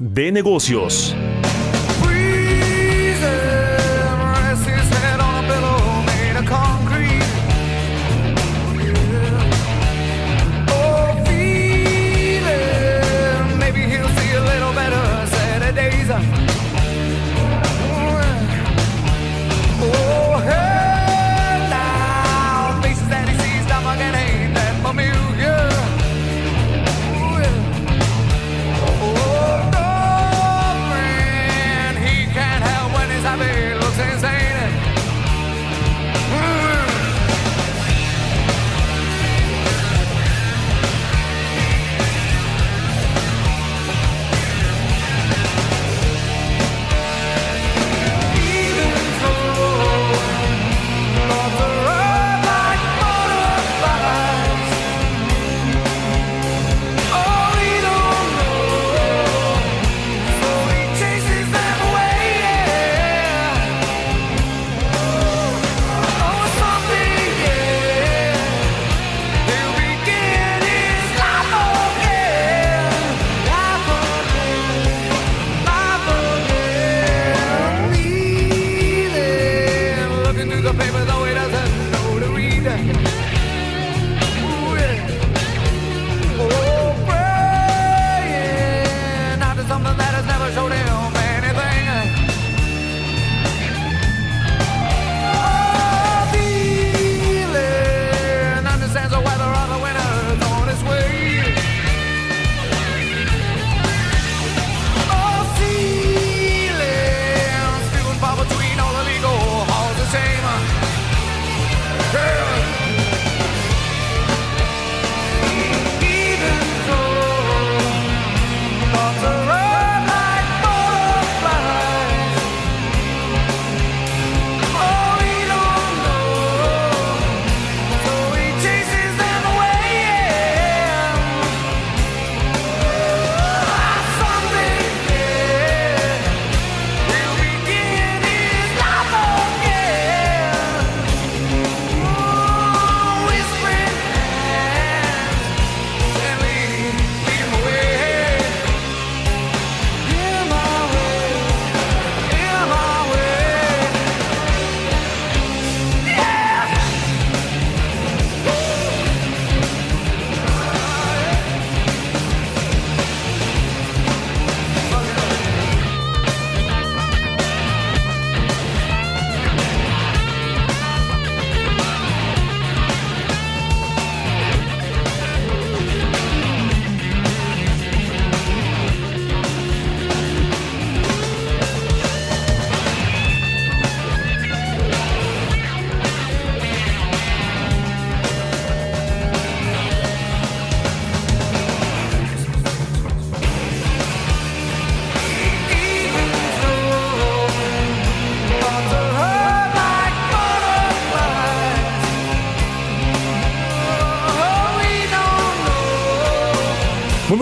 de negocios.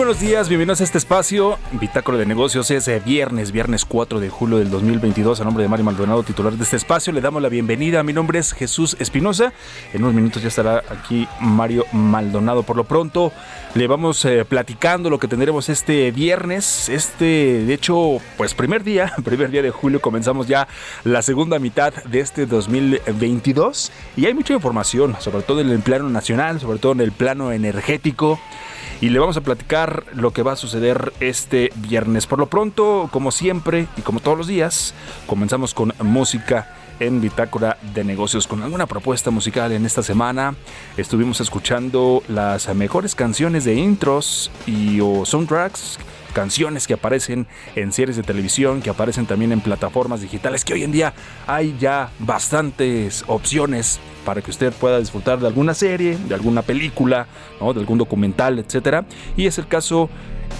Buenos días, bienvenidos a este espacio. Bitácora de negocios es viernes, viernes 4 de julio del 2022. A nombre de Mario Maldonado, titular de este espacio, le damos la bienvenida. Mi nombre es Jesús Espinosa. En unos minutos ya estará aquí Mario Maldonado. Por lo pronto, le vamos eh, platicando lo que tendremos este viernes. Este, de hecho, pues primer día, primer día de julio, comenzamos ya la segunda mitad de este 2022. Y hay mucha información, sobre todo en el plano nacional, sobre todo en el plano energético y le vamos a platicar lo que va a suceder este viernes. Por lo pronto, como siempre y como todos los días, comenzamos con música en Bitácora de Negocios con alguna propuesta musical en esta semana. Estuvimos escuchando las mejores canciones de intros y o soundtracks canciones que aparecen en series de televisión, que aparecen también en plataformas digitales, que hoy en día hay ya bastantes opciones para que usted pueda disfrutar de alguna serie, de alguna película, de algún documental, etcétera. Y es el caso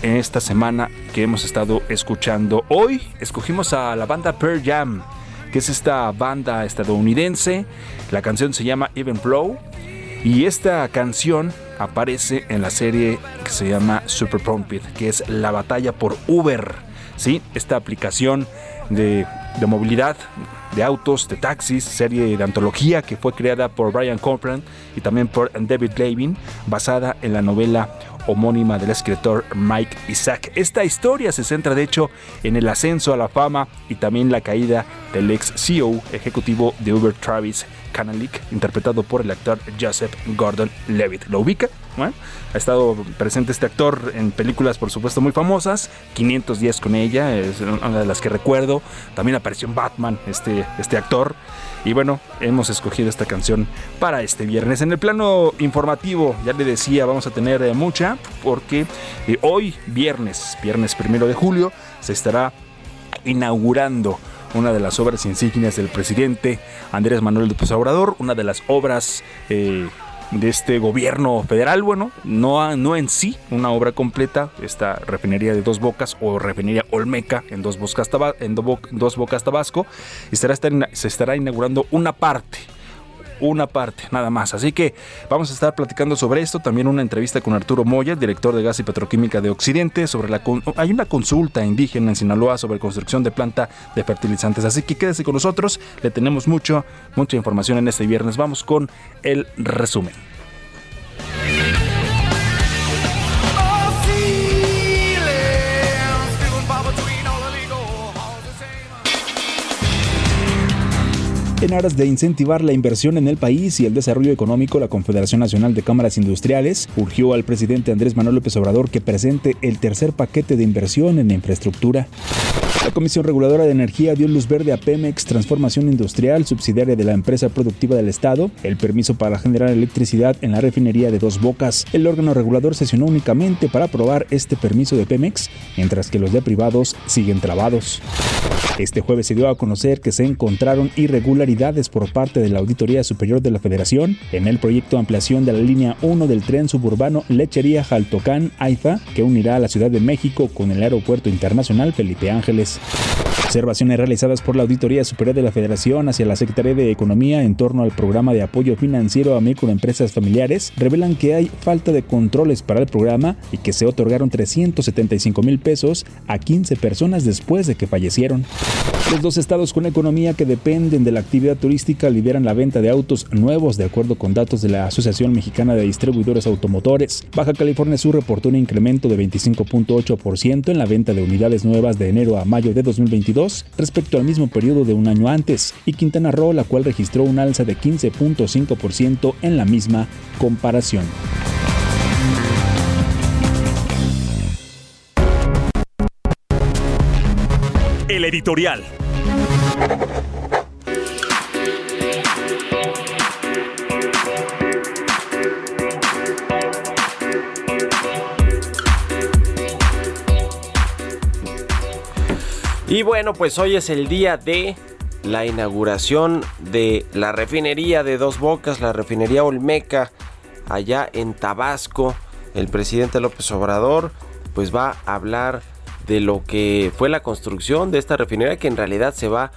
en esta semana que hemos estado escuchando. Hoy escogimos a la banda Pearl Jam, que es esta banda estadounidense. La canción se llama Even Flow. Y esta canción aparece en la serie que se llama Super Pumped, que es la batalla por Uber. ¿sí? Esta aplicación de, de movilidad de autos, de taxis, serie de antología que fue creada por Brian Copeland y también por David Levin, basada en la novela homónima del escritor Mike Isaac. Esta historia se centra de hecho en el ascenso a la fama y también la caída del ex CEO ejecutivo de Uber Travis Kanalik, interpretado por el actor Joseph Gordon-Levitt. ¿Lo ubica? Ha estado presente este actor en películas, por supuesto, muy famosas. 510 con ella, es una de las que recuerdo. También apareció en Batman este, este actor. Y bueno, hemos escogido esta canción para este viernes. En el plano informativo, ya le decía, vamos a tener eh, mucha, porque eh, hoy, viernes, viernes primero de julio, se estará inaugurando una de las obras insignias del presidente Andrés Manuel López Obrador, una de las obras eh, de este gobierno federal, bueno, no, no en sí una obra completa, esta refinería de Dos Bocas o refinería Olmeca en Dos Bocas, en Dos Bocas Tabasco, estará, se estará inaugurando una parte una parte, nada más. Así que vamos a estar platicando sobre esto. También una entrevista con Arturo Moya, director de Gas y Petroquímica de Occidente, sobre la hay una consulta indígena en Sinaloa sobre construcción de planta de fertilizantes. Así que quédese con nosotros, le tenemos mucho, mucha información en este viernes. Vamos con el resumen. En aras de incentivar la inversión en el país y el desarrollo económico, la Confederación Nacional de Cámaras Industriales urgió al presidente Andrés Manuel López Obrador que presente el tercer paquete de inversión en infraestructura. La Comisión Reguladora de Energía dio luz verde a Pemex Transformación Industrial, subsidiaria de la empresa productiva del Estado, el permiso para generar electricidad en la refinería de Dos Bocas. El órgano regulador sesionó únicamente para aprobar este permiso de Pemex, mientras que los de privados siguen trabados. Este jueves se dio a conocer que se encontraron irregularidades por parte de la Auditoría Superior de la Federación en el proyecto de ampliación de la línea 1 del tren suburbano Lechería Jaltocán Aifa, que unirá a la Ciudad de México con el Aeropuerto Internacional Felipe Ángeles. Observaciones realizadas por la Auditoría Superior de la Federación hacia la Secretaría de Economía en torno al programa de apoyo financiero a microempresas familiares revelan que hay falta de controles para el programa y que se otorgaron 375 mil pesos a 15 personas después de que fallecieron. Los dos estados con economía que dependen de la actividad turística lideran la venta de autos nuevos de acuerdo con datos de la Asociación Mexicana de Distribuidores Automotores. Baja California Sur reportó un incremento de 25.8% en la venta de unidades nuevas de enero a mayo de 2022 respecto al mismo periodo de un año antes, y Quintana Roo, la cual registró un alza de 15.5% en la misma comparación. El editorial. Y bueno, pues hoy es el día de la inauguración de la refinería de Dos Bocas, la refinería Olmeca, allá en Tabasco. El presidente López Obrador pues va a hablar de lo que fue la construcción de esta refinería que en realidad se va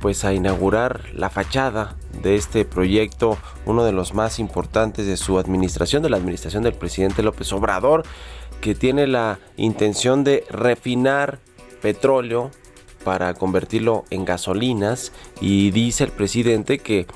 pues a inaugurar la fachada de este proyecto, uno de los más importantes de su administración, de la administración del presidente López Obrador, que tiene la intención de refinar petróleo para convertirlo en gasolinas. Y dice el presidente que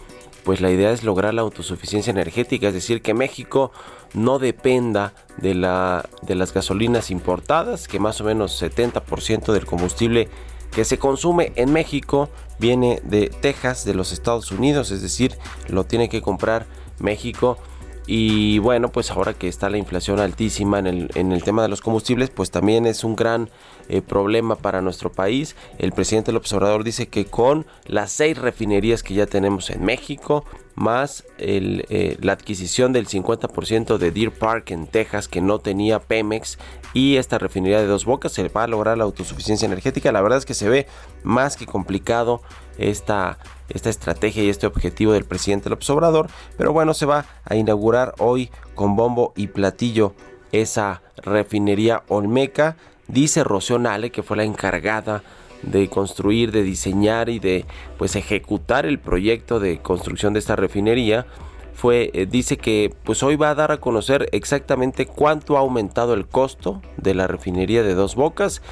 pues la idea es lograr la autosuficiencia energética, es decir, que México no dependa de, la, de las gasolinas importadas, que más o menos 70% del combustible que se consume en México viene de Texas, de los Estados Unidos, es decir, lo tiene que comprar México. Y bueno, pues ahora que está la inflación altísima en el, en el tema de los combustibles, pues también es un gran eh, problema para nuestro país. El presidente López Obrador dice que con las seis refinerías que ya tenemos en México, más eh, la adquisición del 50% de Deer Park en Texas que no tenía Pemex y esta refinería de dos bocas se va a lograr la autosuficiencia energética. La verdad es que se ve más que complicado esta, esta estrategia y este objetivo del presidente López Obrador, pero bueno, se va a inaugurar hoy con bombo y platillo esa refinería Olmeca. Dice Rocío Nale, que fue la encargada de construir, de diseñar y de pues ejecutar el proyecto de construcción de esta refinería, fue eh, dice que pues hoy va a dar a conocer exactamente cuánto ha aumentado el costo de la refinería de Dos Bocas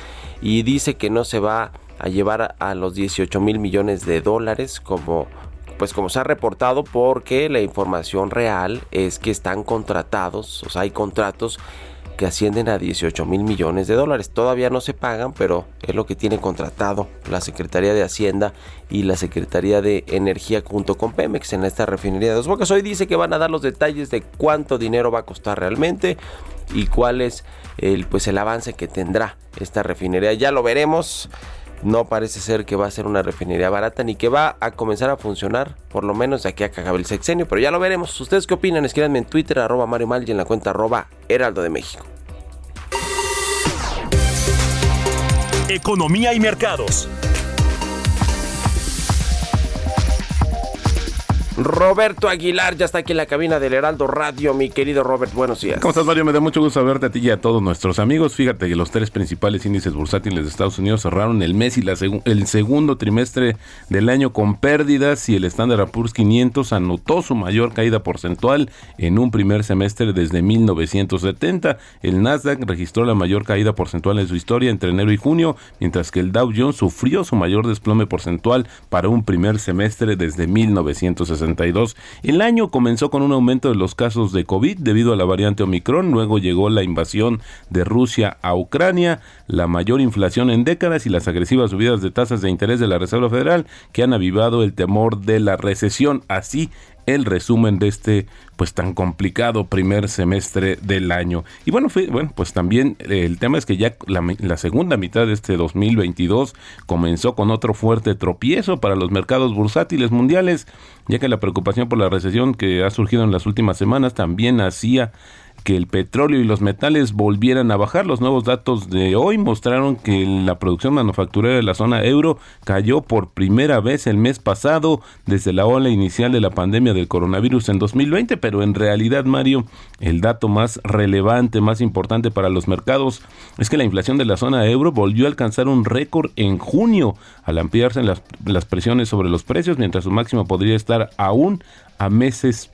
y dice que no se va a llevar a los 18 mil millones de dólares como pues como se ha reportado porque la información real es que están contratados, o sea, hay contratos que ascienden a 18 mil millones de dólares. Todavía no se pagan, pero es lo que tiene contratado la Secretaría de Hacienda y la Secretaría de Energía junto con Pemex en esta refinería de Dos Bocas. Hoy dice que van a dar los detalles de cuánto dinero va a costar realmente y cuál es el, pues el avance que tendrá esta refinería. Ya lo veremos. No parece ser que va a ser una refinería barata ni que va a comenzar a funcionar, por lo menos de aquí a que el sexenio, pero ya lo veremos. ¿Ustedes qué opinan? Escríbanme en Twitter, arroba Mario Mal y en la cuenta arroba Heraldo de México. Economía y mercados. Roberto Aguilar ya está aquí en la cabina del Heraldo Radio. Mi querido Robert, buenos días. ¿Cómo estás, Mario? Me da mucho gusto verte a ti y a todos nuestros amigos. Fíjate que los tres principales índices bursátiles de Estados Unidos cerraron el mes y el segundo trimestre del año con pérdidas y el Standard Poor's 500 anotó su mayor caída porcentual en un primer semestre desde 1970. El Nasdaq registró la mayor caída porcentual en su historia entre enero y junio, mientras que el Dow Jones sufrió su mayor desplome porcentual para un primer semestre desde 1960. El año comenzó con un aumento de los casos de COVID debido a la variante Omicron, luego llegó la invasión de Rusia a Ucrania, la mayor inflación en décadas y las agresivas subidas de tasas de interés de la Reserva Federal que han avivado el temor de la recesión. Así el resumen de este pues tan complicado primer semestre del año. Y bueno, bueno pues también eh, el tema es que ya la, segunda mitad de este 2022 comenzó con otro fuerte tropiezo para los mercados bursátiles mundiales, ya que la preocupación por la recesión que ha surgido en las últimas semanas también hacía que el petróleo y los metales volvieran a bajar. Los nuevos datos de hoy mostraron que la producción manufacturera de la zona euro cayó por primera vez el mes pasado desde la ola inicial de la pandemia del coronavirus en 2020, pero en realidad, Mario, el dato más relevante, más importante para los mercados es que la inflación de la zona euro volvió a alcanzar un récord en junio al ampliarse las, las presiones sobre los precios, mientras su máximo podría estar aún a meses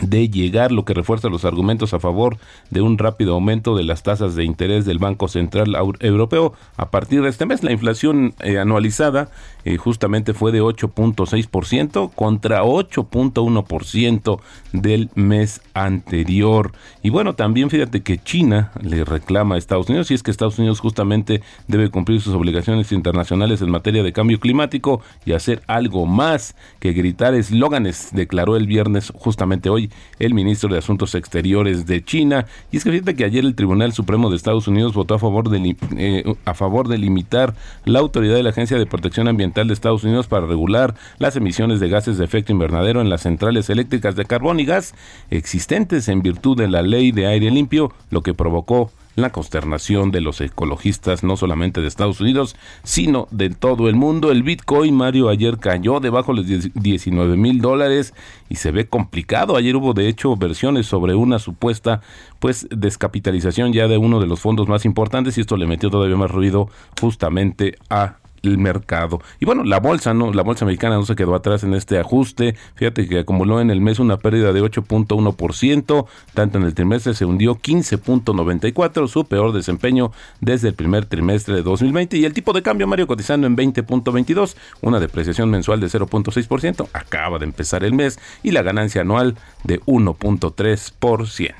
de llegar, lo que refuerza los argumentos a favor de un rápido aumento de las tasas de interés del Banco Central Europeo. A partir de este mes, la inflación eh, anualizada eh, justamente fue de 8.6% contra 8.1% del mes anterior. Y bueno, también fíjate que China le reclama a Estados Unidos y es que Estados Unidos justamente debe cumplir sus obligaciones internacionales en materia de cambio climático y hacer algo más que gritar eslóganes, declaró el viernes justamente hoy el ministro de Asuntos Exteriores de China. Y es que fíjate que ayer el Tribunal Supremo de Estados Unidos votó a favor de, eh, a favor de limitar la autoridad de la Agencia de Protección Ambiental de Estados Unidos para regular las emisiones de gases de efecto invernadero en las centrales eléctricas de carbón y gas existentes en virtud de la ley de aire limpio, lo que provocó la consternación de los ecologistas no solamente de Estados Unidos, sino de todo el mundo. El Bitcoin, Mario, ayer cayó debajo de los 19 mil dólares y se ve complicado. Ayer hubo de hecho versiones sobre una supuesta pues descapitalización ya de uno de los fondos más importantes y esto le metió todavía más ruido justamente a el mercado. Y bueno, la bolsa, ¿no? La bolsa americana no se quedó atrás en este ajuste. Fíjate que acumuló en el mes una pérdida de 8.1%, tanto en el trimestre se hundió 15.94, su peor desempeño desde el primer trimestre de 2020 y el tipo de cambio Mario cotizando en 20.22, una depreciación mensual de 0.6%, acaba de empezar el mes y la ganancia anual de 1.3%.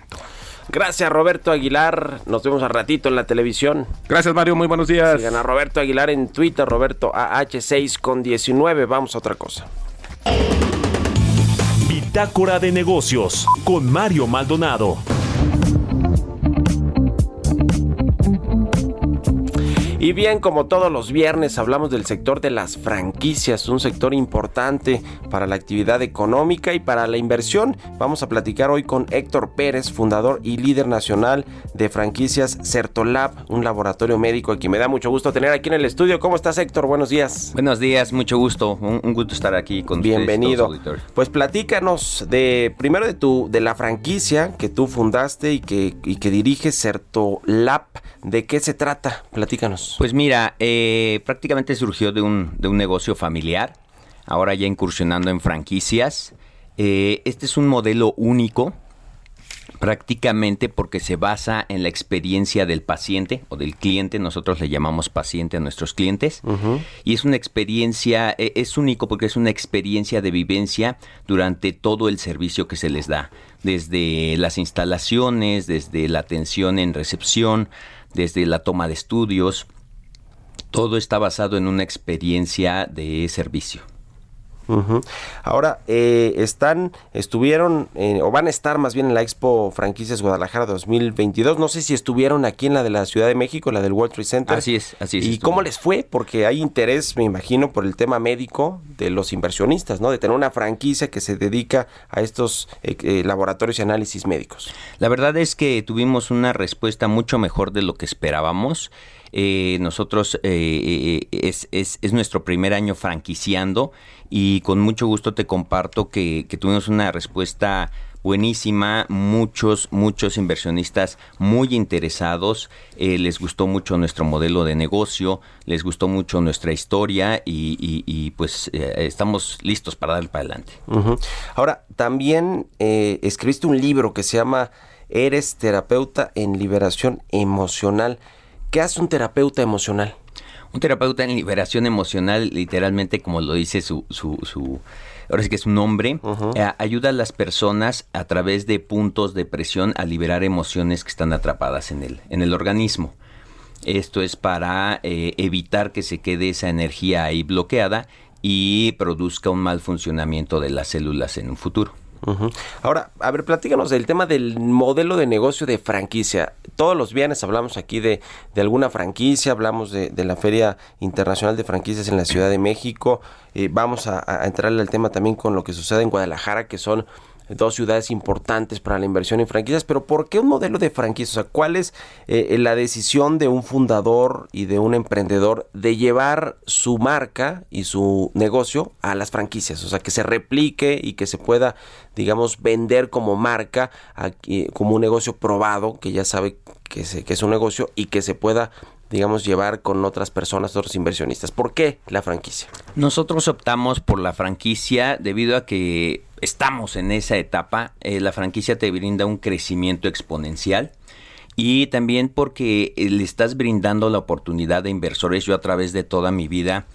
Gracias Roberto Aguilar. Nos vemos al ratito en la televisión. Gracias Mario, muy buenos días. Sigan a Roberto Aguilar en Twitter, Roberto AH6 con 19. Vamos a otra cosa. Bitácora de Negocios con Mario Maldonado. Y bien, como todos los viernes, hablamos del sector de las franquicias, un sector importante para la actividad económica y para la inversión. Vamos a platicar hoy con Héctor Pérez, fundador y líder nacional de franquicias Certolab, un laboratorio médico que me da mucho gusto tener aquí en el estudio. ¿Cómo estás, Héctor? Buenos días. Buenos días, mucho gusto. Un, gusto estar aquí con Bienvenido. Bienvenido. Pues platícanos de primero de tu de la franquicia que tú fundaste y que, y que diriges Certolab. ¿De qué se trata? Platícanos. Pues mira, eh, prácticamente surgió de un, de un negocio familiar, ahora ya incursionando en franquicias. Eh, este es un modelo único, prácticamente porque se basa en la experiencia del paciente o del cliente, nosotros le llamamos paciente a nuestros clientes, y es una experiencia, e, es único porque es una experiencia de vivencia durante todo el servicio que se les da, desde las instalaciones, desde la atención en recepción, desde la toma de estudios, todo está basado en una experiencia de servicio. Ahora, eh, están, estuvieron, eh, o van a estar más bien en la Expo Franquicias Guadalajara 2022. No sé si estuvieron aquí en la de la Ciudad de México, la del World Trade Center. Así es, así es. ¿Y cómo les fue? Porque hay interés, me imagino, por el tema médico de los inversionistas, ¿no? De tener una franquicia que se dedica a estos eh, laboratorios y análisis médicos. La verdad es que tuvimos una respuesta mucho mejor de lo que esperábamos. Eh, nosotros eh, eh, es, es, es, nuestro primer año franquiciando y con mucho gusto te comparto que, tuvimos una respuesta buenísima, muchos, muchos inversionistas muy interesados, les gustó mucho nuestro modelo de negocio, les gustó mucho nuestra historia y, pues estamos listos para dar para adelante. Ahora, también escribiste un libro que se llama Eres terapeuta en liberación emocional. ¿Qué hace un terapeuta emocional? Un terapeuta en liberación emocional, literalmente como lo dice su, su, su ahora sí que es un nombre, eh, ayuda a las personas a través de puntos de presión a liberar emociones que están atrapadas en el, en el organismo. Esto es para eh, evitar que se quede esa energía ahí bloqueada y produzca un mal funcionamiento de las células en un futuro. Ahora, a ver, platícanos del tema del modelo de negocio de franquicia. Todos los viernes hablamos aquí de, alguna franquicia, hablamos de, la Feria Internacional de Franquicias en la Ciudad de México. Eh, vamos a, a entrarle al tema también con lo que sucede en Guadalajara, que son dos ciudades importantes para la inversión en franquicias, pero ¿por qué un modelo de franquicias? O sea, ¿cuál es eh, la decisión de un fundador y de un emprendedor de llevar su marca y su negocio a las franquicias? O sea, que se replique y que se pueda, digamos, vender como marca, como un negocio probado, que ya sabe que, que es un negocio y que se pueda digamos, llevar con otras personas, otros inversionistas. ¿Por qué la franquicia? Nosotros optamos por la franquicia debido a que estamos en esa etapa. Eh, la franquicia te brinda un crecimiento exponencial. Y también porque eh, le estás brindando la oportunidad de inversores. Yo a través de toda mi vida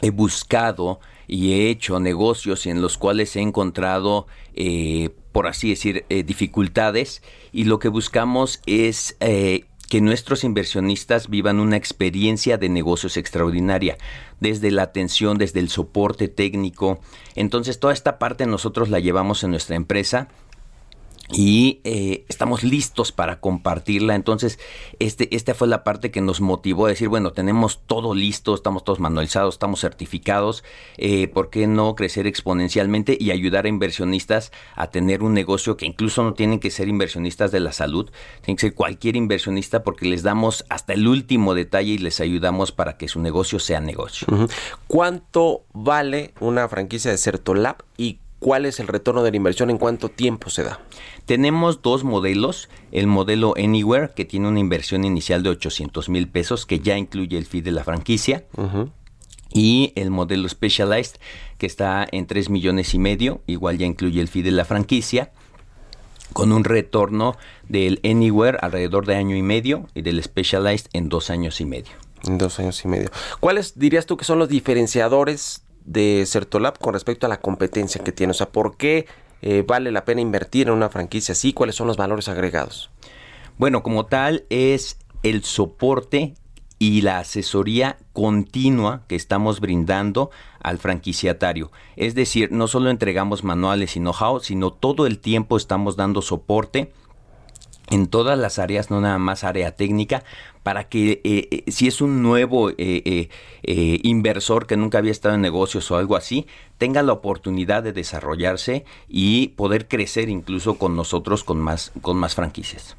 he buscado y he hecho negocios en los cuales he encontrado, eh, por así decir, dificultades. Y lo que buscamos es que nuestros inversionistas vivan una experiencia de negocios extraordinaria, desde la atención, desde el soporte técnico. Entonces, toda esta parte nosotros la llevamos en nuestra empresa y eh, estamos listos para compartirla. Entonces, este, esta fue la parte que nos motivó a decir, bueno, tenemos todo listo, estamos todos manualizados, estamos certificados, eh, ¿por qué no crecer exponencialmente y ayudar a inversionistas a tener un negocio que incluso no tienen que ser inversionistas de la salud, tienen que ser cualquier inversionista porque les damos hasta el último detalle y les ayudamos para que su negocio sea negocio. ¿Cuánto vale una franquicia de Certolab y cuál es el retorno de la inversión, en cuánto tiempo se da. Tenemos dos modelos, el modelo Anywhere, que tiene una inversión inicial de 800 mil pesos, que ya incluye el fee de la franquicia. Y el modelo Specialized, que está en 3 millones y medio, igual ya incluye el fee de la franquicia, con un retorno del Anywhere alrededor de año y medio y del Specialized en dos años y medio. En dos años y medio. ¿Cuáles dirías tú que son los diferenciadores de Certolab con respecto a la competencia que tiene? O sea, ¿por qué eh, vale la pena invertir en una franquicia así? ¿Cuáles son los valores agregados? Bueno, como tal es el soporte y la asesoría continua que estamos brindando al franquiciatario. Es decir, no solo entregamos manuales y know-how, sino todo el tiempo estamos dando soporte en todas las áreas, no nada más área técnica, para que eh, eh, si es un nuevo eh, inversor que nunca había estado en negocios o algo así, tenga la oportunidad de desarrollarse y poder crecer incluso con nosotros con más, con más franquicias.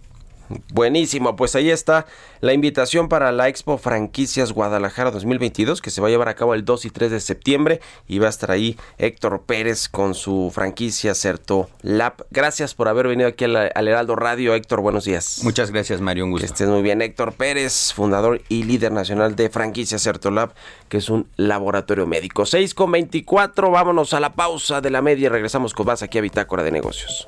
Buenísimo, pues ahí está la invitación para la Expo Franquicias Guadalajara 2022 que se va a llevar a cabo el 2 y 3 de septiembre y va a estar ahí Héctor Pérez con su franquicia Certo Lab. Gracias por haber venido aquí al, Heraldo Radio, Héctor, buenos días. Muchas gracias, Mario, un gusto. Que estés muy bien, Héctor Pérez, fundador y líder nacional de franquicia Certo Lab, que es un laboratorio médico. 6 con 24, vámonos a la pausa de la media y regresamos con más aquí a Bitácora de Negocios.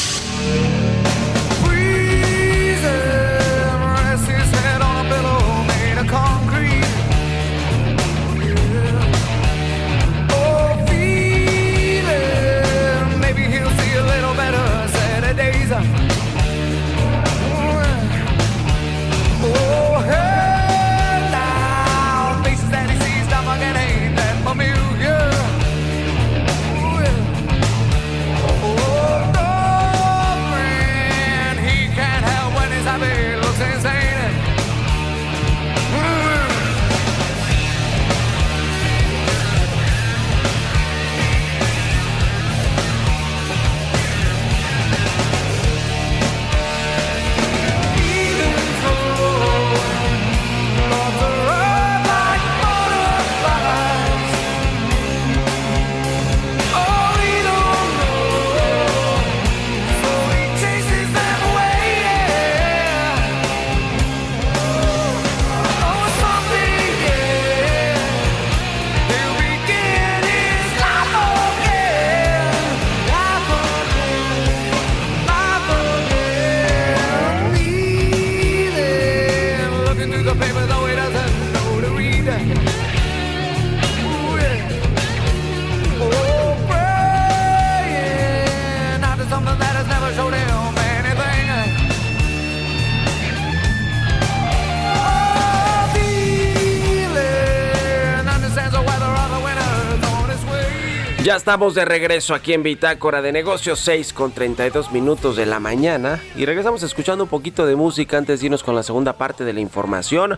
Ya estamos de regreso aquí en Bitácora de Negocios, 6 con 32 minutos de la mañana. Y regresamos escuchando un poquito de música antes de irnos con la segunda parte de la información.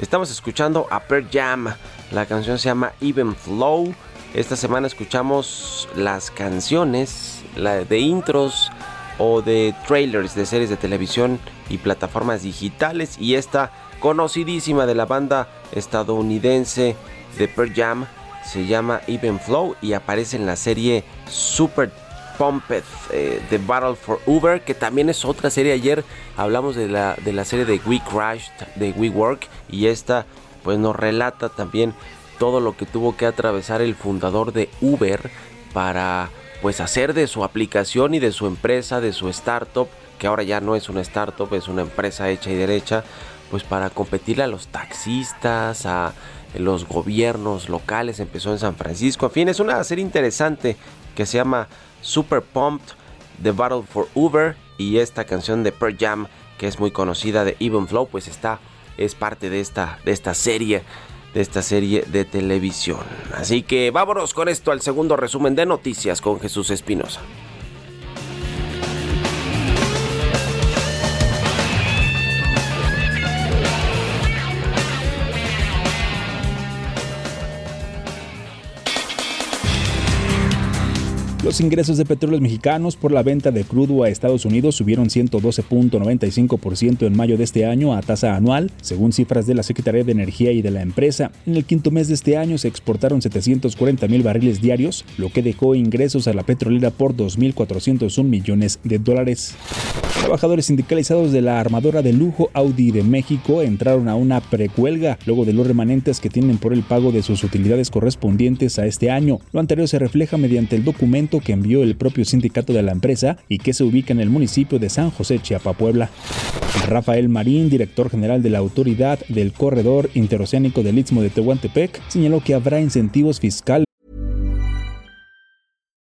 Estamos escuchando a Pearl Jam. La canción se llama Even Flow. Esta semana escuchamos las canciones la de intros o de trailers de series de televisión y plataformas digitales. Y esta conocidísima de la banda estadounidense de Pearl Jam se llama Even Flow y aparece en la serie Super Pumped eh, The Battle for Uber, que también es otra serie. Ayer hablamos de la, de la serie de We Crashed, de We Work, y esta pues nos relata también todo lo que tuvo que atravesar el fundador de Uber para pues hacer de su aplicación y de su empresa, de su startup, que ahora ya no es una startup, es una empresa hecha y derecha, pues para competir a los taxistas, a los gobiernos locales, empezó en San Francisco. En fin, es una serie interesante que se llama Super Pumped, The Battle for Uber y esta canción de Pearl Jam que es muy conocida de Even Flow, pues está es parte de esta de esta serie de esta serie de televisión. Así que vámonos con esto al segundo resumen de noticias con Jesús Espinosa. Los ingresos de petróleos mexicanos por la venta de crudo a Estados Unidos subieron 112.95% en mayo de este año a tasa anual, según cifras de la Secretaría de Energía y de la empresa. En el quinto mes de este año se exportaron 740 mil barriles diarios, lo que dejó ingresos a la petrolera por 2.401 millones de dólares. Trabajadores sindicalizados de la armadora de lujo Audi de México entraron a una precuelga luego de los remanentes que tienen por el pago de sus utilidades correspondientes a este año. Lo anterior se refleja mediante el documento que envió el propio sindicato de la empresa y que se ubica en el municipio de San José, Chiapa, Puebla. Rafael Marín, director general de la Autoridad del Corredor Interoceánico del Istmo de Tehuantepec, señaló que habrá incentivos fiscales.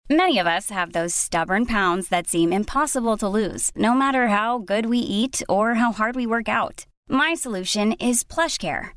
Many of us have those stubborn pounds that seem impossible to lose, no matter how good we eat or how hard we work out. My solution is PlushCare.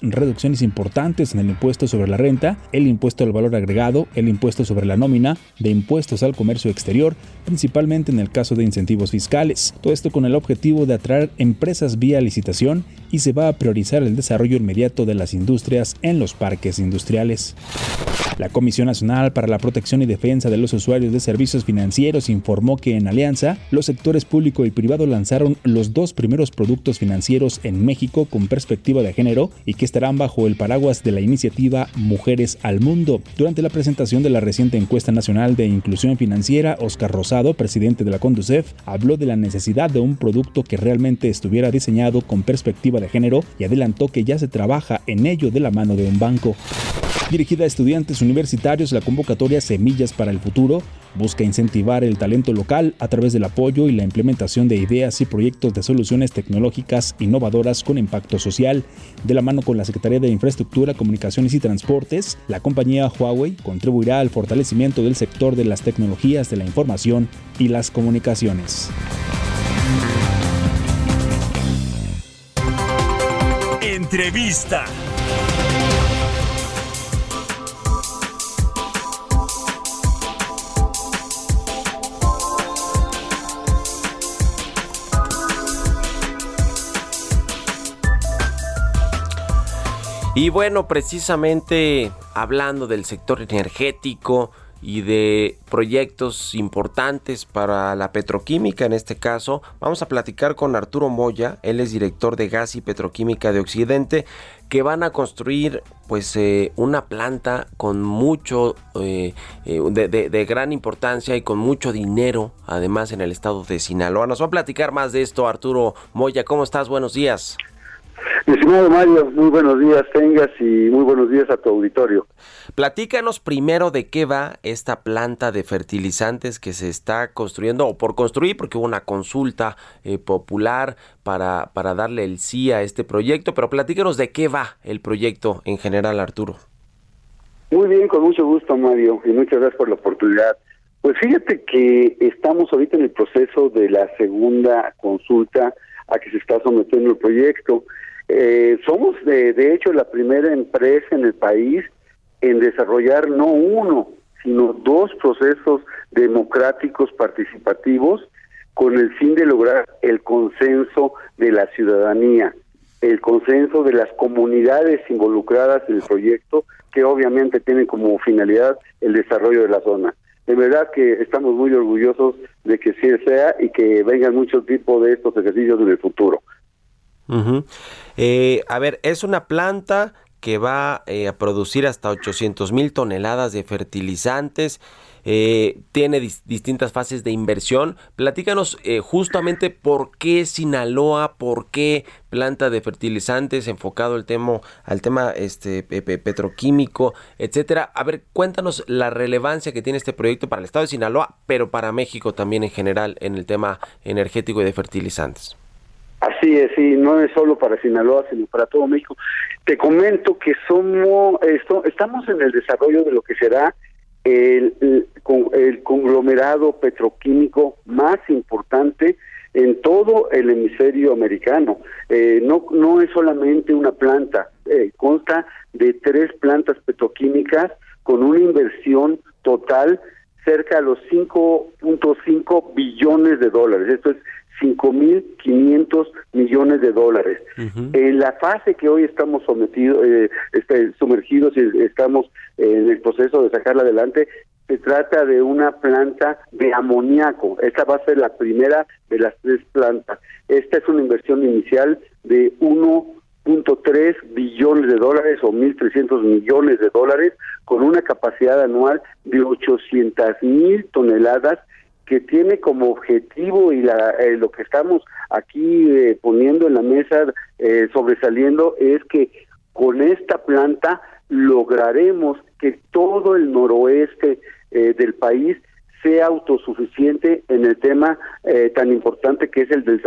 Reducciones importantes en el impuesto sobre la renta, el impuesto al valor agregado, el impuesto sobre la nómina, de impuestos al comercio exterior, principalmente en el caso de incentivos fiscales. Todo esto con el objetivo de atraer empresas vía licitación y se va a priorizar el desarrollo inmediato de las industrias en los parques industriales. La Comisión Nacional para la Protección y Defensa de los Usuarios de Servicios Financieros informó que en alianza los sectores público y privado lanzaron los dos primeros productos financieros en México con perspectiva de género y que estarán bajo el paraguas de la iniciativa Mujeres al Mundo. Durante la presentación de la reciente encuesta nacional de inclusión financiera, Oscar Rosado, presidente de la Conducef, habló de la necesidad de un producto que realmente estuviera diseñado con perspectiva de género y adelantó que ya se trabaja en ello de la mano de un banco. Dirigida a estudiantes universitarios, la convocatoria Semillas para el Futuro busca incentivar el talento local a través del apoyo y la implementación de ideas y proyectos de soluciones tecnológicas innovadoras con impacto social. De la mano con la Secretaría de Infraestructura, Comunicaciones y Transportes, la compañía Huawei contribuirá al fortalecimiento del sector de las tecnologías de la información y las comunicaciones. Entrevista. Y bueno, precisamente hablando del sector energético y de proyectos importantes para la petroquímica en este caso, vamos a platicar con Arturo Moya, él es director de Gas y Petroquímica de Occidente, que van a construir pues eh, una planta con mucho eh, eh, de, de, gran importancia y con mucho dinero además en el estado de Sinaloa. Nos va a platicar más de esto Arturo Moya, ¿cómo estás? Buenos días. Mi estimado Mario, muy buenos días tengas y muy buenos días a tu auditorio. Platícanos primero de qué va esta planta de fertilizantes que se está construyendo o por construir, porque hubo una consulta eh, popular para, para darle el sí a este proyecto, pero platícanos de qué va el proyecto en general, Arturo. Muy bien, con mucho gusto, Mario, y muchas gracias por la oportunidad. Pues fíjate que estamos ahorita en el proceso de la segunda consulta a que se está sometiendo el proyecto. Eh, somos, de, de hecho, la primera empresa en el país en desarrollar no uno, sino dos procesos democráticos participativos con el fin de lograr el consenso de la ciudadanía, el consenso de las comunidades involucradas en el proyecto, que obviamente tienen como finalidad el desarrollo de la zona. De verdad que estamos muy orgullosos de que sí sea y que vengan muchos tipos de estos ejercicios en el futuro. Eh, a ver, es una planta que va eh, a producir hasta 800 mil toneladas de fertilizantes. Eh, tiene distintas fases de inversión. Platícanos justamente por qué Sinaloa, por qué planta de fertilizantes enfocado al tema, al tema este, petroquímico, etcétera. A ver, cuéntanos la relevancia que tiene este proyecto para el estado de Sinaloa, pero para México también en general en el tema energético y de fertilizantes. Así es, sí, no es solo para Sinaloa, sino para todo México. Te comento que somos, estamos en el desarrollo de lo que será el, el, conglomerado petroquímico más importante en todo el hemisferio americano. Eh, no, no es solamente una planta, eh, consta de tres plantas petroquímicas con una inversión total cerca de los 5.5 billones de dólares. Esto es 5.500 millones de dólares. En la fase que hoy estamos sometidos, eh, este, sumergidos y estamos en el proceso de sacarla adelante, se trata de una planta de amoníaco. Esta va a ser la primera de las tres plantas. Esta es una inversión inicial de 1.3 billones de dólares o 1.300 millones de dólares con una capacidad anual de 800 mil toneladas que tiene como objetivo y la, eh, lo que estamos aquí eh, poniendo en la mesa eh, sobresaliendo es que con esta planta lograremos que todo el noroeste del país sea autosuficiente en el tema tan importante que es el del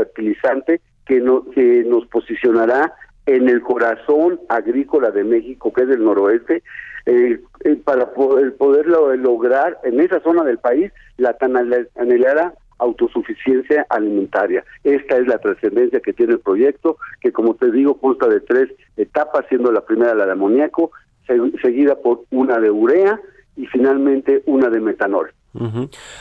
que nos posicionará en el corazón agrícola de México, que es el noroeste, eh, eh, para poder, poderlo lograr en esa zona del país la tan anhelada autosuficiencia alimentaria. Esta es la trascendencia que tiene el proyecto, que como te digo consta de tres etapas, siendo la primera la de amoníaco, seguida por una de urea y finalmente una de metanol.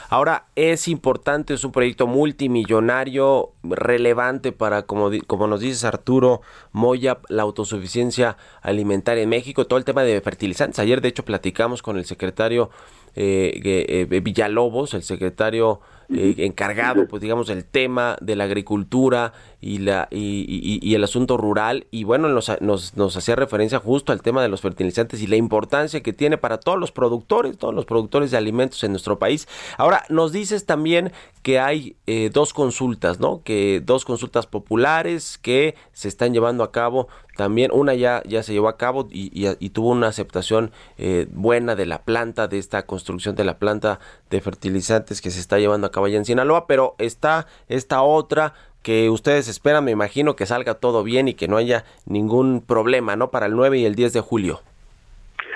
Ahora, es importante, es un proyecto multimillonario, relevante para, como, como nos dices Arturo Moya, la autosuficiencia alimentaria en México, todo el tema de fertilizantes. Ayer, de hecho, platicamos con el secretario eh, eh, Villalobos, el secretario eh, encargado, pues digamos, del tema de la agricultura y, la, y, el asunto rural. Y bueno, nos, nos, nos, hacía referencia justo al tema de los fertilizantes y la importancia que tiene para todos los productores, todos los productores de alimentos en nuestro país. Ahora, nos dices también que hay eh, dos consultas, ¿no? Que dos consultas populares que se están llevando a cabo también una ya, ya se llevó a cabo y, tuvo una aceptación eh, buena de la planta, de esta construcción de la planta de fertilizantes que se está llevando a cabo allá en Sinaloa, pero está esta otra que ustedes esperan, me imagino que salga todo bien y que no haya ningún problema, ¿no? Para el 9 y el 10 de julio.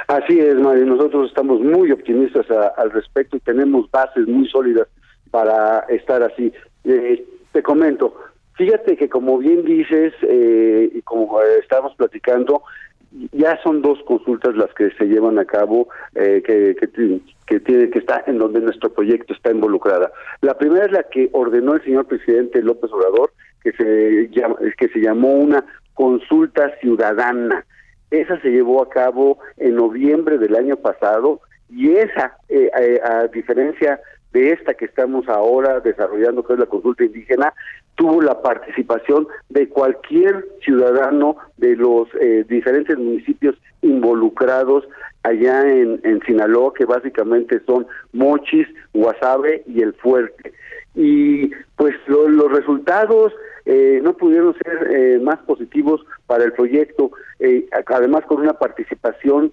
Así es, Mario. Nosotros estamos muy optimistas al respecto y tenemos bases muy sólidas para estar así. Eh, te comento, Fíjate que como bien dices eh, y como estamos platicando, ya son dos consultas las que se llevan a cabo eh, que, que, tiene que estar en donde nuestro proyecto está involucrada. La primera es la que ordenó el señor presidente López Obrador, que se llama, que se llamó una consulta ciudadana. Esa se llevó a cabo en noviembre del año pasado y esa, eh, a diferencia de esta que estamos ahora desarrollando, que es la consulta indígena, tuvo la participación de cualquier ciudadano de los eh, diferentes municipios involucrados allá en, Sinaloa, que básicamente son Mochis, Guasave y El Fuerte. Y pues los resultados eh, no pudieron ser eh, más positivos para el proyecto, además con una participación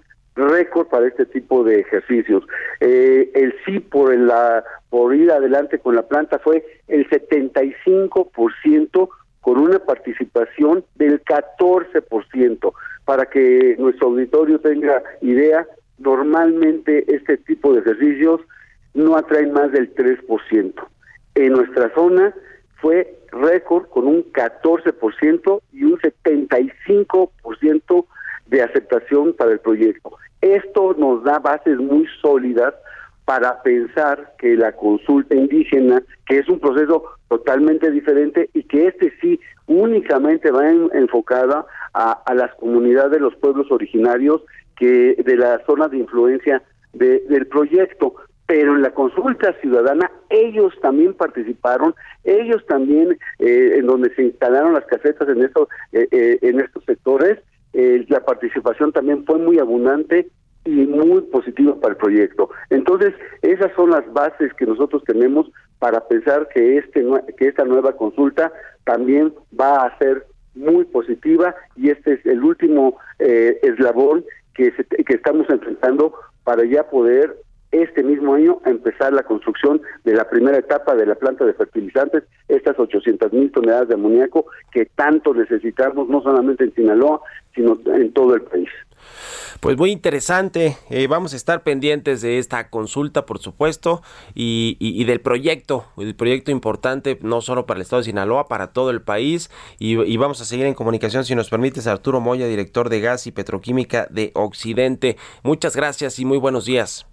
récord para este tipo de ejercicios. Eh, el sí por, la, por ir adelante con la planta fue el 75% con una participación del 14%. Para que nuestro auditorio tenga idea, normalmente este tipo de ejercicios no atraen más del 3%. En nuestra zona fue récord con un 14% y un 75% de aceptación para el proyecto. Esto nos da bases muy sólidas para pensar que la consulta indígena, que es un proceso totalmente diferente y que este sí únicamente va enfocada a, las comunidades de los pueblos originarios que de la zona de influencia del proyecto, pero en la consulta ciudadana ellos también participaron, ellos también eh, en donde se instalaron las casetas en eh, eh, en estos sectores eh, la participación también fue muy abundante y muy positiva para el proyecto. Entonces, esas son las bases que nosotros tenemos para pensar que este que esta nueva consulta también va a ser muy positiva y este es el último eh, eslabón que, que estamos enfrentando para ya poder este mismo año empezar la construcción de la primera etapa de la planta de fertilizantes, estas 800 mil toneladas de amoníaco que tanto necesitamos, no solamente en Sinaloa, sino en todo el país. Pues muy interesante. Eh, vamos a estar pendientes de esta consulta, por supuesto, y, del proyecto, el proyecto importante no solo para el estado de Sinaloa, para todo el país. Y, y, vamos a seguir en comunicación, si nos permites, Arturo Moya, director de Gas y Petroquímica de Occidente. Muchas gracias y muy buenos días.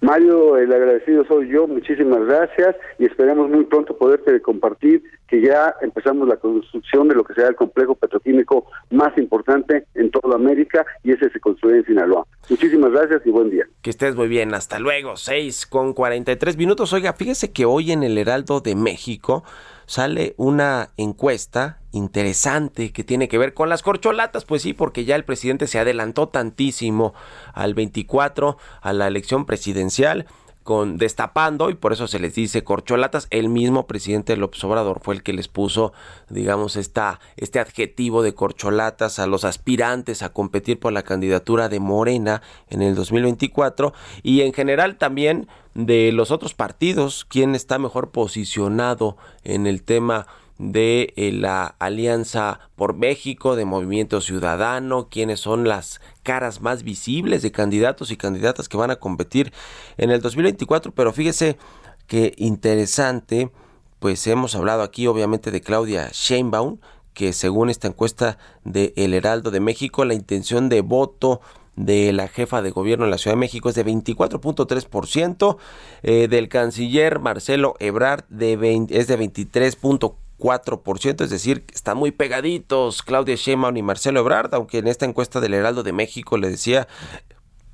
Mario, el agradecido soy yo, muchísimas gracias y esperamos muy pronto poderte compartir que ya empezamos la construcción de lo que será el complejo petroquímico más importante en toda América y ese se construye en Sinaloa. Muchísimas gracias y buen día. Que estés muy bien, hasta luego, 6 con 43 minutos. Oiga, fíjese que hoy en el Heraldo de México sale una encuesta interesante que tiene que ver con las corcholatas, pues sí, porque ya el presidente se adelantó tantísimo al 24, a la elección presidencial, con destapando y por eso se les dice corcholatas. El mismo presidente López Obrador fue el que les puso, digamos, esta, este adjetivo de corcholatas a los aspirantes a competir por la candidatura de Morena en el 2024 y en general también de los otros partidos, quién está mejor posicionado en el tema de eh, la Alianza por México, de Movimiento Ciudadano, quiénes son las caras más visibles de candidatos y candidatas que van a competir en el 2024. Pero fíjese que interesante, pues hemos hablado aquí obviamente de Claudia Sheinbaum, que según esta encuesta de El Heraldo de México, la intención de voto de la jefa de gobierno en la Ciudad de México es de 24.3%, eh, del canciller Marcelo Ebrard de es de 23.4%, 4%, es decir, están muy pegaditos Claudia Sheinbaum y Marcelo Ebrard, aunque en esta encuesta del Heraldo de México le decía,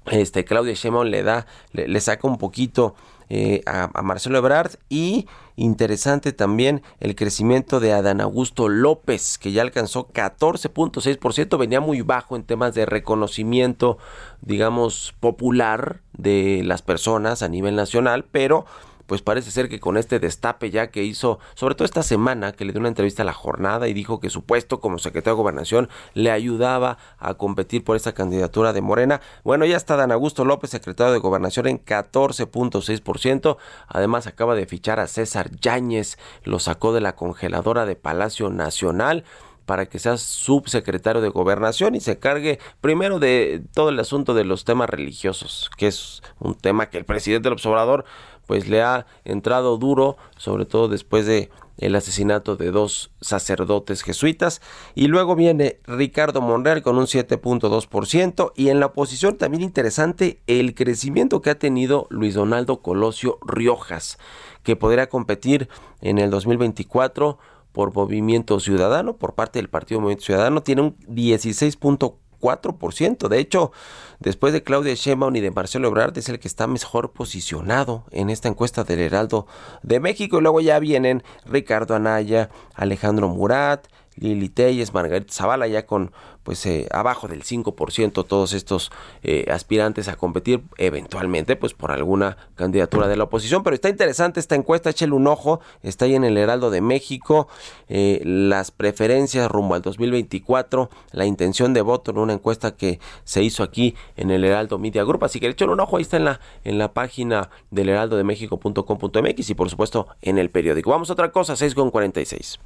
este Claudia Sheinbaum le da, le, saca un poquito eh, a, Marcelo Ebrard. Y interesante también el crecimiento de Adán Augusto López, que ya alcanzó 14.6%, venía muy bajo en temas de reconocimiento, digamos, popular de las personas a nivel nacional, pero pues parece ser que con este destape ya que hizo, sobre todo esta semana, que le dio una entrevista a la jornada y dijo que su puesto como secretario de gobernación le ayudaba a competir por esa candidatura de Morena. Bueno, ya está Dan Augusto López, secretario de gobernación, en 14.6%. Además, acaba de fichar a César Yáñez, lo sacó de la congeladora de Palacio Nacional para que sea subsecretario de gobernación y se cargue primero de todo el asunto de los temas religiosos, que es un tema que el presidente del observador pues le ha entrado duro, sobre todo después de el asesinato de dos sacerdotes jesuitas. Y luego viene Ricardo Monreal con un 7.2%. Y en la oposición también interesante el crecimiento que ha tenido Luis Donaldo Colosio Riojas, que podría competir en el 2024 por Movimiento Ciudadano, por parte del Partido Movimiento Ciudadano, tiene un 16.4%. 4%. De hecho, después de Claudia Sheinbaum y de Marcelo Ebrard, es el que está mejor posicionado en esta encuesta del Heraldo de México. Y luego ya vienen Ricardo Anaya, Alejandro Murat, Lili Telles, Margarita Zavala, ya con pues eh, abajo del 5% todos estos eh, aspirantes a competir eventualmente pues por alguna candidatura de la oposición. Pero está interesante esta encuesta, échale un ojo, está ahí en el Heraldo de México, eh, las preferencias rumbo al 2024, la intención de voto en una encuesta que se hizo aquí en el Heraldo Media Group. Así que échale un ojo, ahí está en la, en la página del heraldo de México.com.mx y por supuesto en el periódico. Vamos a otra cosa, 6 con 46.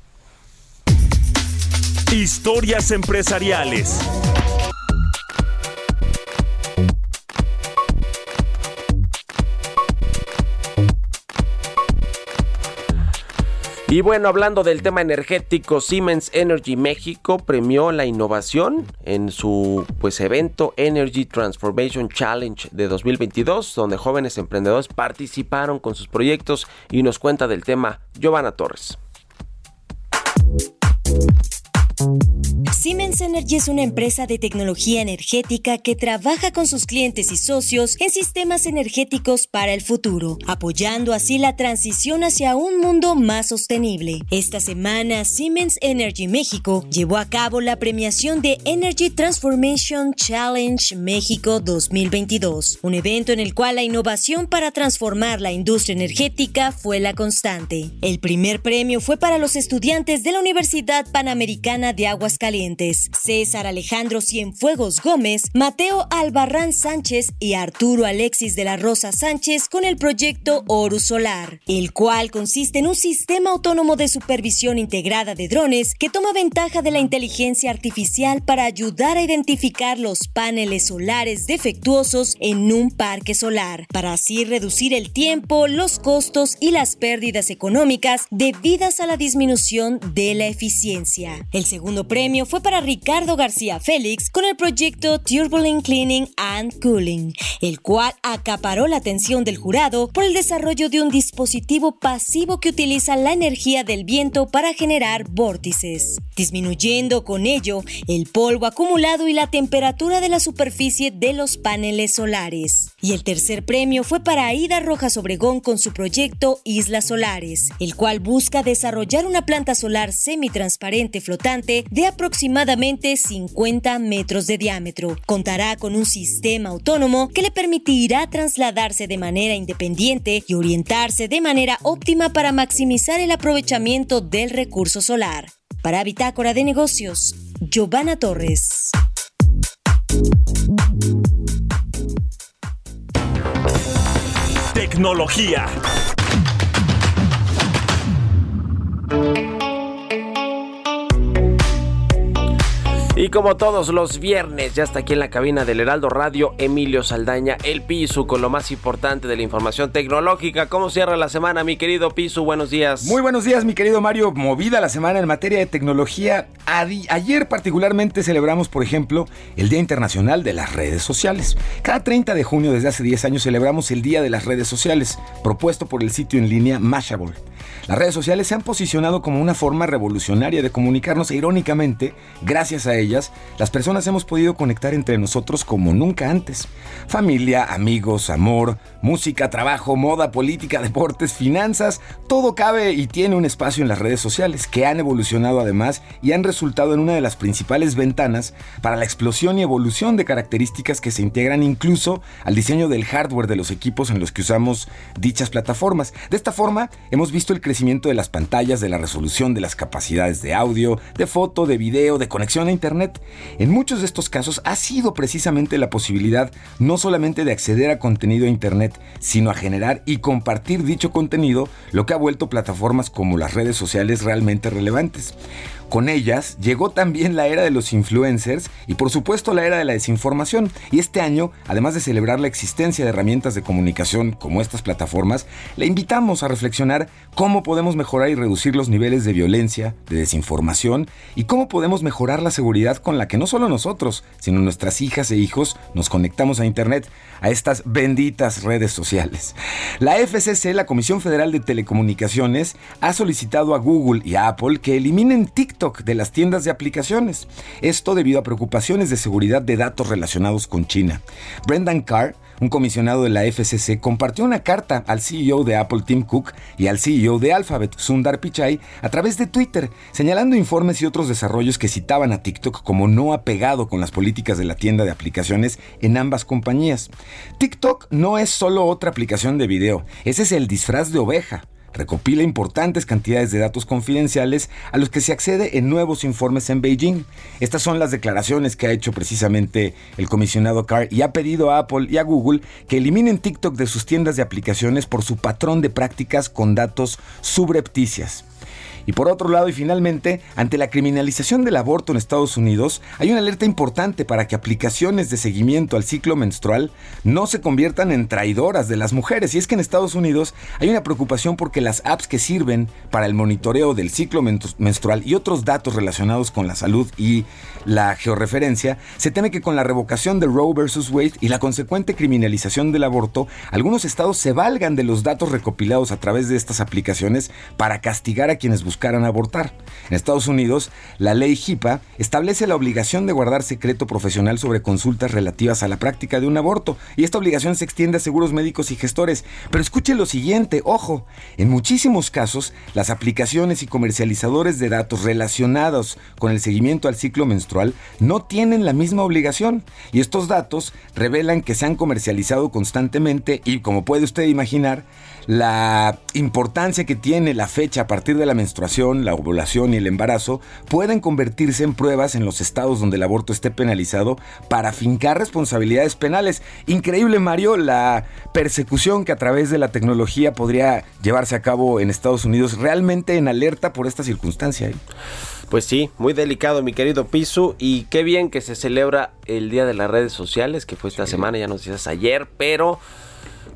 Historias empresariales. Y bueno, hablando del tema energético, Siemens Energy México premió la innovación en su pues evento Energy Transformation Challenge de 2022, donde jóvenes emprendedores participaron con sus proyectos y nos cuenta del tema Giovanna Torres. Siemens Energy es una empresa de tecnología energética que trabaja con sus clientes y socios en sistemas energéticos para el futuro, apoyando así la transición hacia un mundo más sostenible. Esta semana, Siemens Energy México llevó a cabo la premiación de Energy Transformation Challenge México 2022, un evento en el cual la innovación para transformar la industria energética fue la constante. El primer premio fue para los estudiantes de la Universidad Panamericana de Aguascalientes César Alejandro Cienfuegos Gómez, Mateo Albarrán Sánchez y Arturo Alexis de la Rosa Sánchez con el proyecto Oru Solar, el cual consiste en un sistema autónomo de supervisión integrada de drones que toma ventaja de la inteligencia artificial para ayudar a identificar los paneles solares defectuosos en un parque solar, para así reducir el tiempo, los costos y las pérdidas económicas debidas a la disminución de la eficiencia. El segundo premio fue para Ricardo García Félix con el proyecto Turbulent Cleaning and Cooling, el cual acaparó la atención del jurado por el desarrollo de un dispositivo pasivo que utiliza la energía del viento para generar vórtices, disminuyendo con ello el polvo acumulado y la temperatura de la superficie de los paneles solares. Y el tercer premio fue para Aida Rojas Obregón con su proyecto Islas Solares, el cual busca desarrollar una planta solar semitransparente flotante de aproximadamente 50 metros de diámetro. Contará con un sistema autónomo que le permitirá trasladarse de manera independiente y orientarse de manera óptima para maximizar el aprovechamiento del recurso solar. Para Bitácora de Negocios, Giovanna Torres. Tecnología. Y como todos los viernes, ya está aquí en la cabina del Heraldo Radio, Emilio Saldaña, el Pisu, con lo más importante de la información tecnológica. ¿Cómo cierra la semana, mi querido Pisu? Buenos días. Muy buenos días, mi querido Mario. Movida la semana en materia de tecnología. Ayer particularmente celebramos, por ejemplo, el Día Internacional de las Redes Sociales. Cada 30 de junio desde hace 10 años celebramos el Día de las Redes Sociales, propuesto por el sitio en línea Mashable. Las redes sociales se han posicionado como una forma revolucionaria de comunicarnos e irónicamente, gracias a ellas, las personas hemos podido conectar entre nosotros como nunca antes. Familia, amigos, amor, música, trabajo, moda, política, deportes, finanzas, todo cabe y tiene un espacio en las redes sociales que han evolucionado además y han resultado en una de las principales ventanas para la explosión y evolución de características que se integran incluso al diseño del hardware de los equipos en los que usamos dichas plataformas. De esta forma, hemos visto el crecimiento de las pantallas, de la resolución de las capacidades de audio, de foto, de video, de conexión a Internet. En muchos de estos casos ha sido precisamente la posibilidad no solamente de acceder a contenido a Internet, sino a generar y compartir dicho contenido, lo que ha vuelto plataformas como las redes sociales realmente relevantes. Con ellas llegó también la era de los influencers y por supuesto la era de la desinformación. Y este año, además de celebrar la existencia de herramientas de comunicación como estas plataformas, le invitamos a reflexionar cómo podemos mejorar y reducir los niveles de violencia, de desinformación y cómo podemos mejorar la seguridad con la que no solo nosotros, sino nuestras hijas e hijos nos conectamos a Internet, a estas benditas redes sociales. La FCC, la Comisión Federal de Telecomunicaciones, ha solicitado a Google y a Apple que eliminen TikTok de las tiendas de aplicaciones. Esto debido a preocupaciones de seguridad de datos relacionados con China. Brendan Carr, un comisionado de la FCC, compartió una carta al CEO de Apple Tim Cook y al CEO de Alphabet Sundar Pichai a través de Twitter, señalando informes y otros desarrollos que citaban a TikTok como no apegado con las políticas de la tienda de aplicaciones en ambas compañías. TikTok no es solo otra aplicación de video, ese es el disfraz de oveja recopila importantes cantidades de datos confidenciales a los que se accede en nuevos informes en Beijing. Estas son las declaraciones que ha hecho precisamente el comisionado Carr y ha pedido a Apple y a Google que eliminen TikTok de sus tiendas de aplicaciones por su patrón de prácticas con datos subrepticias. Y por otro lado, y finalmente, ante la criminalización del aborto en Estados Unidos, hay una alerta importante para que aplicaciones de seguimiento al ciclo menstrual no se conviertan en traidoras de las mujeres. Y es que en Estados Unidos hay una preocupación porque las apps que sirven para el monitoreo del ciclo menstrual y otros datos relacionados con la salud y la georreferencia, se teme que con la revocación de Roe vs. Wade y la consecuente criminalización del aborto, algunos estados se valgan de los datos recopilados a través de estas aplicaciones para castigar a quienes buscaran abortar. En Estados Unidos, la ley HIPAA establece la obligación de guardar secreto profesional sobre consultas relativas a la práctica de un aborto, y esta obligación se extiende a seguros médicos y gestores. Pero escuche lo siguiente, ojo, en muchísimos casos, las aplicaciones y comercializadores de datos relacionados con el seguimiento al ciclo menstrual no tienen la misma obligación, y estos datos revelan que se han comercializado constantemente y, como puede usted imaginar, la importancia que tiene la fecha a partir de la menstruación la ovulación y el embarazo pueden convertirse en pruebas en los estados donde el aborto esté penalizado para fincar responsabilidades penales. Increíble, Mario, la persecución que a través de la tecnología podría llevarse a cabo en Estados Unidos, realmente en alerta por esta circunstancia. ¿eh? Pues sí, muy delicado mi querido Pisu y qué bien que se celebra el Día de las Redes Sociales, que fue esta semana, ya nos decías ayer, pero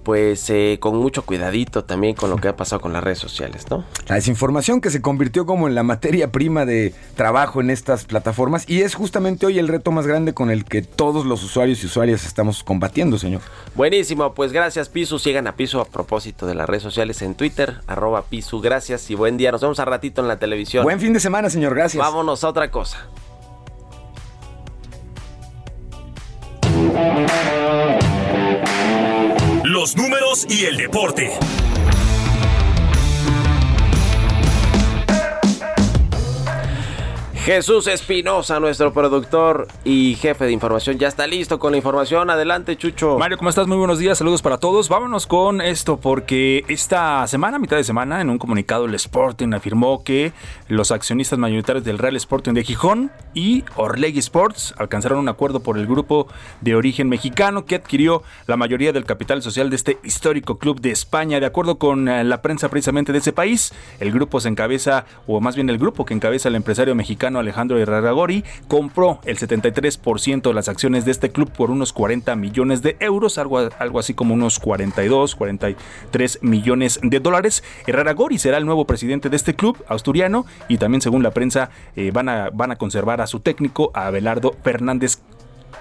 pues eh, con mucho cuidadito también con lo que ha pasado con las redes sociales, ¿no? La desinformación que se convirtió como en la materia prima de trabajo en estas plataformas y es justamente hoy el reto más grande con el que todos los usuarios y usuarias estamos combatiendo, señor. Buenísimo, pues gracias Pisu, sigan a Pisu a propósito de las redes sociales en Twitter, arroba Pisu, gracias y buen día, nos vemos a ratito en la televisión. Buen fin de semana, señor, gracias. Vámonos a otra cosa. Los números y el deporte. Jesús Espinosa, nuestro productor y jefe de información, ya está listo con la información. Adelante, Chucho. Mario, ¿cómo estás? Muy buenos días, saludos para todos. Vámonos con esto porque esta semana, mitad de semana, en un comunicado el Sporting afirmó que los accionistas mayoritarios del Real Sporting de Gijón y Orlegui Sports alcanzaron un acuerdo por el grupo de origen mexicano que adquirió la mayoría del capital social de este histórico club de España. De acuerdo con eh, la prensa precisamente de ese país, el grupo se encabeza, o más bien el grupo que encabeza el empresario mexicano Alejandro Herrera-Gori compró el 73% de las acciones de este club por unos 40 millones de euros, algo, algo así como unos 42, 43 millones de dólares. Herrera-Gori será el nuevo presidente de este club asturiano y también según la prensa eh, van, a, van a conservar a su técnico, a Abelardo Fernández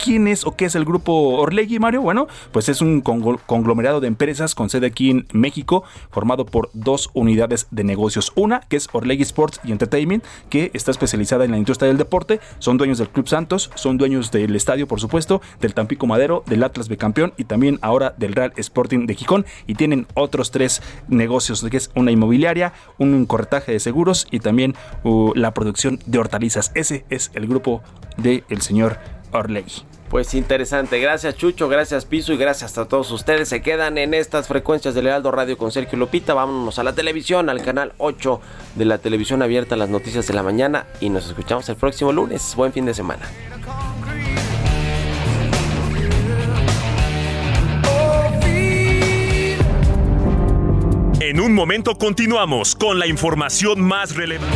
¿Quién es o qué es el grupo Orlegui, Mario? Bueno, pues es un conglomerado de empresas con sede aquí en México, formado por dos unidades de negocios. Una, que es Orlegui Sports y Entertainment, que está especializada en la industria del deporte. Son dueños del Club Santos, son dueños del estadio, por supuesto, del Tampico Madero, del Atlas B Campeón y también ahora del Real Sporting de Gijón. Y tienen otros tres negocios, que es una inmobiliaria, un corretaje de seguros y también uh, la producción de hortalizas. Ese es el grupo del señor Orley. Pues interesante, gracias Chucho, gracias Piso y gracias a todos ustedes. Se quedan en estas frecuencias del Heraldo Radio con Sergio Lupita. Vámonos a la televisión, al canal 8 de la televisión abierta, las noticias de la mañana y nos escuchamos el próximo lunes. Buen fin de semana. En un momento continuamos con la información más relevante.